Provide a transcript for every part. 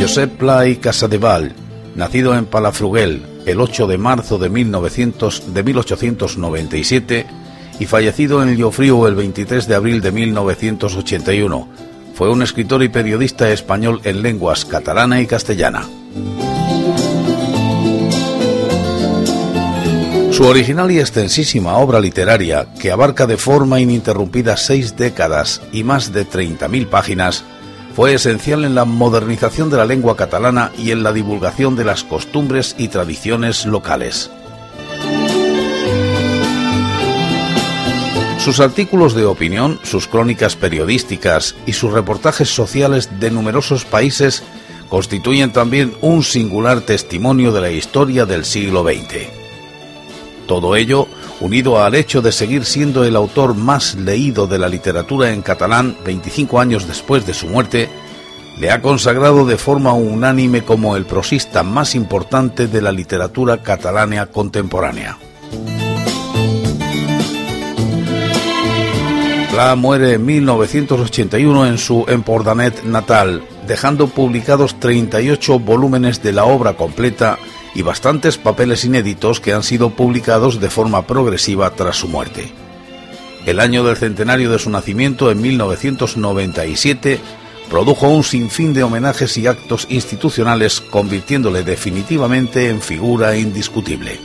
Josep Pla y Casadevall, nacido en Palafrugell el 8 de marzo de, 1900, de 1897 y fallecido en Llofriu el 23 de abril de 1981, fue un escritor y periodista español en lenguas catalana y castellana. Su original y extensísima obra literaria, que abarca de forma ininterrumpida seis décadas y más de 30.000 páginas, fue esencial en la modernización de la lengua catalana y en la divulgación de las costumbres y tradiciones locales. Sus artículos de opinión, sus crónicas periodísticas y sus reportajes sociales de numerosos países constituyen también un singular testimonio de la historia del siglo XX. Todo ello unido al hecho de seguir siendo el autor más leído de la literatura en catalán 25 años después de su muerte, le ha consagrado de forma unánime como el prosista más importante de la literatura catalana contemporánea. Pla muere en 1981 en su Empordanet natal, dejando publicados 38 volúmenes de la obra completa y bastantes papeles inéditos que han sido publicados de forma progresiva tras su muerte. El año del centenario de su nacimiento, en 1997, produjo un sinfín de homenajes y actos institucionales, convirtiéndole definitivamente en figura indiscutible.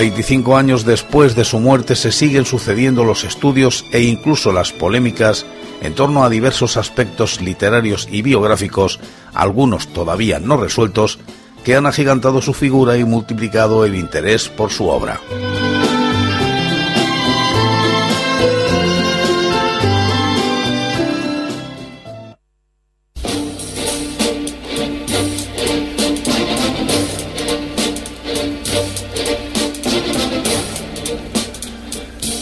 25 años después de su muerte se siguen sucediendo los estudios e incluso las polémicas en torno a diversos aspectos literarios y biográficos, algunos todavía no resueltos, que han agigantado su figura y multiplicado el interés por su obra.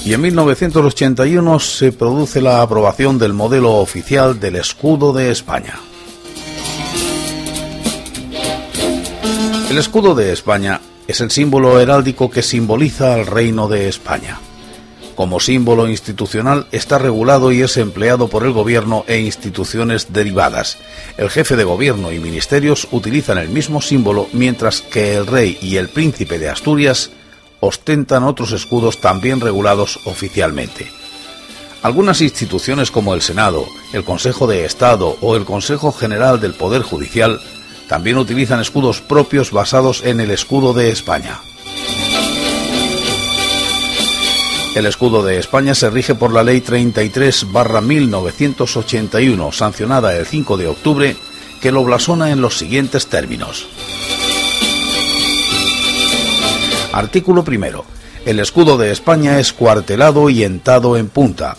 Y en 1981 se produce la aprobación del modelo oficial del escudo de España. El escudo de España es el símbolo heráldico que simboliza al reino de España. Como símbolo institucional está regulado y es empleado por el gobierno e instituciones derivadas. El jefe de gobierno y ministerios utilizan el mismo símbolo mientras que el rey y el príncipe de Asturias ostentan otros escudos también regulados oficialmente. Algunas instituciones como el Senado, el Consejo de Estado o el Consejo General del Poder Judicial también utilizan escudos propios basados en el escudo de España. El escudo de España se rige por la Ley 33-1981, sancionada el 5 de octubre, que lo blasona en los siguientes términos. Artículo primero. El escudo de España es cuartelado y entado en punta.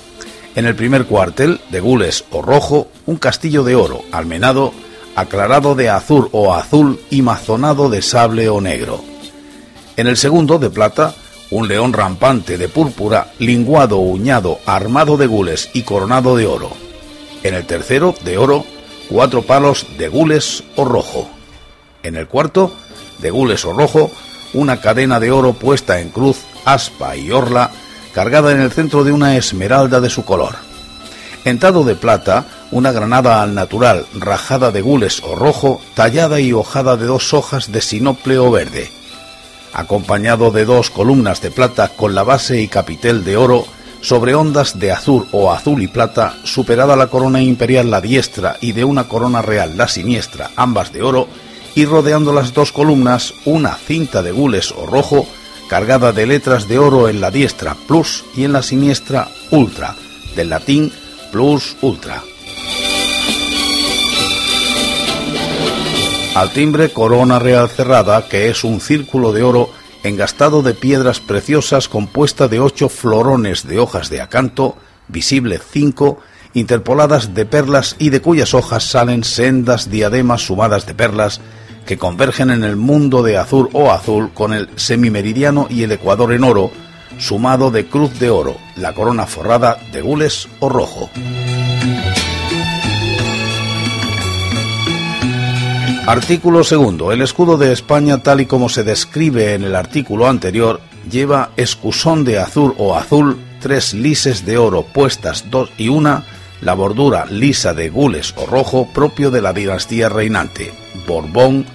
En el primer cuartel, de gules o rojo, un castillo de oro, almenado, aclarado de azul o azul y mazonado de sable o negro. En el segundo, de plata, un león rampante de púrpura, linguado o uñado, armado de gules y coronado de oro. En el tercero, de oro, cuatro palos de gules o rojo. En el cuarto, de gules o rojo, una cadena de oro puesta en cruz, aspa y orla, cargada en el centro de una esmeralda de su color. Entado de plata, una granada al natural, rajada de gules o rojo, tallada y hojada de dos hojas de sinople o verde. Acompañado de dos columnas de plata con la base y capitel de oro, sobre ondas de azul o azul y plata, superada la corona imperial la diestra y de una corona real la siniestra, ambas de oro, y rodeando las dos columnas una cinta de gules o rojo cargada de letras de oro en la diestra plus y en la siniestra ultra, del latín plus ultra. Al timbre corona real cerrada, que es un círculo de oro engastado de piedras preciosas compuesta de ocho florones de hojas de acanto, visible cinco, interpoladas de perlas y de cuyas hojas salen sendas diademas sumadas de perlas que convergen en el mundo de azul o azul con el semimeridiano y el ecuador en oro, sumado de cruz de oro, la corona forrada de gules o rojo. Artículo segundo. El escudo de España, tal y como se describe en el artículo anterior, lleva escusón de azul o azul, tres lises de oro puestas dos y una, la bordura lisa de gules o rojo propio de la dinastía reinante, Borbón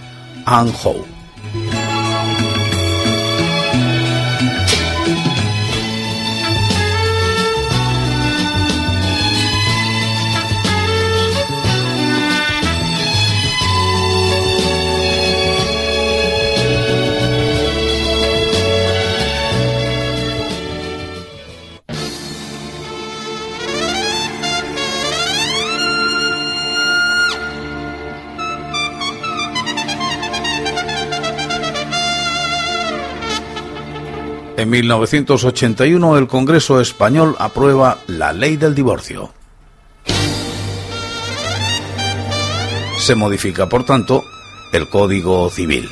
En 1981 el Congreso español aprueba la ley del divorcio. Se modifica, por tanto, el Código Civil.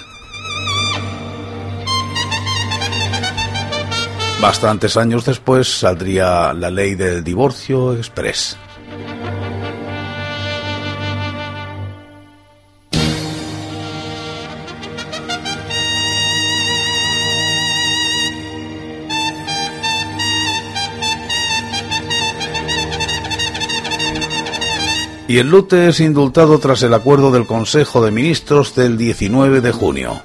Bastantes años después saldría la ley del divorcio express. Y el Lute es indultado tras el acuerdo del Consejo de Ministros del 19 de junio.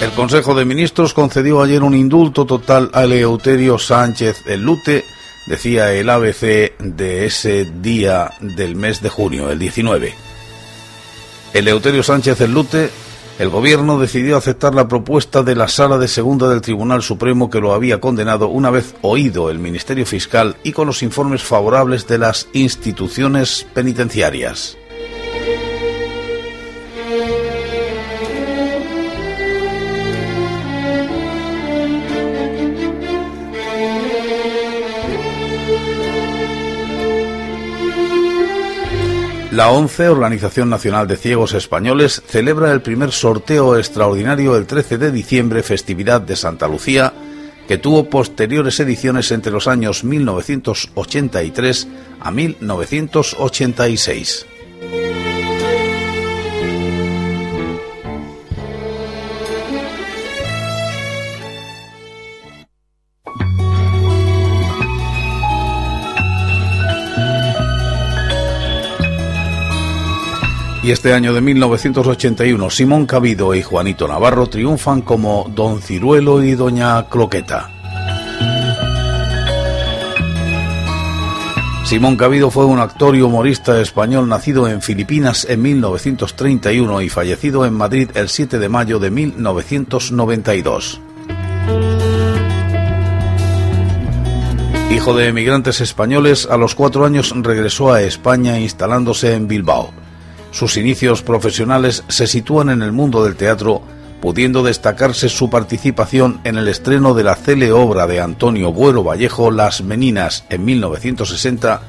El Consejo de Ministros concedió ayer un indulto total a Eleuterio Sánchez el Lute, decía el ABC de ese día del mes de junio, el 19. Eleuterio Sánchez el Lute el gobierno decidió aceptar la propuesta de la Sala de Segunda del Tribunal Supremo que lo había condenado una vez oído el Ministerio Fiscal y con los informes favorables de las instituciones penitenciarias. La ONCE, Organización Nacional de Ciegos Españoles, celebra el primer sorteo extraordinario el 13 de diciembre, festividad de Santa Lucía, que tuvo posteriores ediciones entre los años 1983 a 1986. Y este año de 1981, Simón Cabido y Juanito Navarro triunfan como Don Ciruelo y Doña Cloqueta. Simón Cabido fue un actor y humorista español nacido en Filipinas en 1931 y fallecido en Madrid el 7 de mayo de 1992. Hijo de emigrantes españoles, a los cuatro años regresó a España instalándose en Bilbao. Sus inicios profesionales se sitúan en el mundo del teatro, pudiendo destacarse su participación en el estreno de la cele obra de Antonio Buero Vallejo Las Meninas en 1960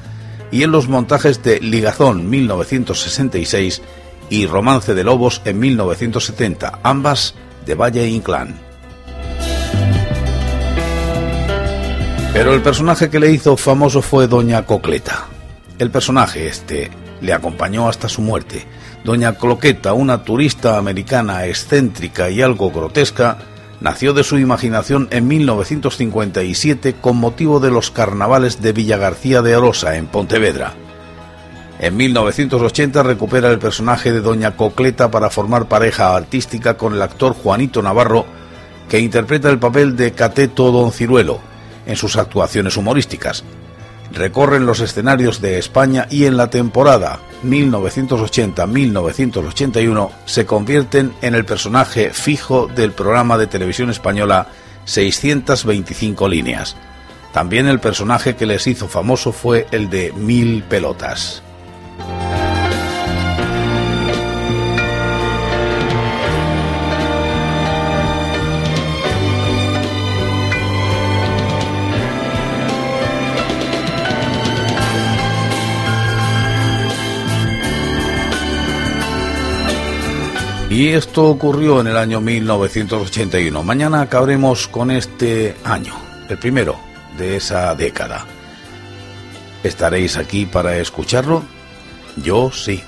y en los montajes de Ligazón 1966 y Romance de Lobos en 1970, ambas de Valle Inclán. Pero el personaje que le hizo famoso fue Doña Cocleta. El personaje este le acompañó hasta su muerte. Doña Cloqueta, una turista americana excéntrica y algo grotesca, nació de su imaginación en 1957 con motivo de los carnavales de Villa García de Arosa, en Pontevedra. En 1980 recupera el personaje de Doña Cocleta para formar pareja artística con el actor Juanito Navarro, que interpreta el papel de Cateto Don Ciruelo en sus actuaciones humorísticas recorren los escenarios de España y en la temporada 1980-1981 se convierten en el personaje fijo del programa de televisión española 625 líneas. También el personaje que les hizo famoso fue el de Mil Pelotas. Y esto ocurrió en el año 1981. Mañana acabaremos con este año, el primero de esa década. ¿Estaréis aquí para escucharlo? Yo sí.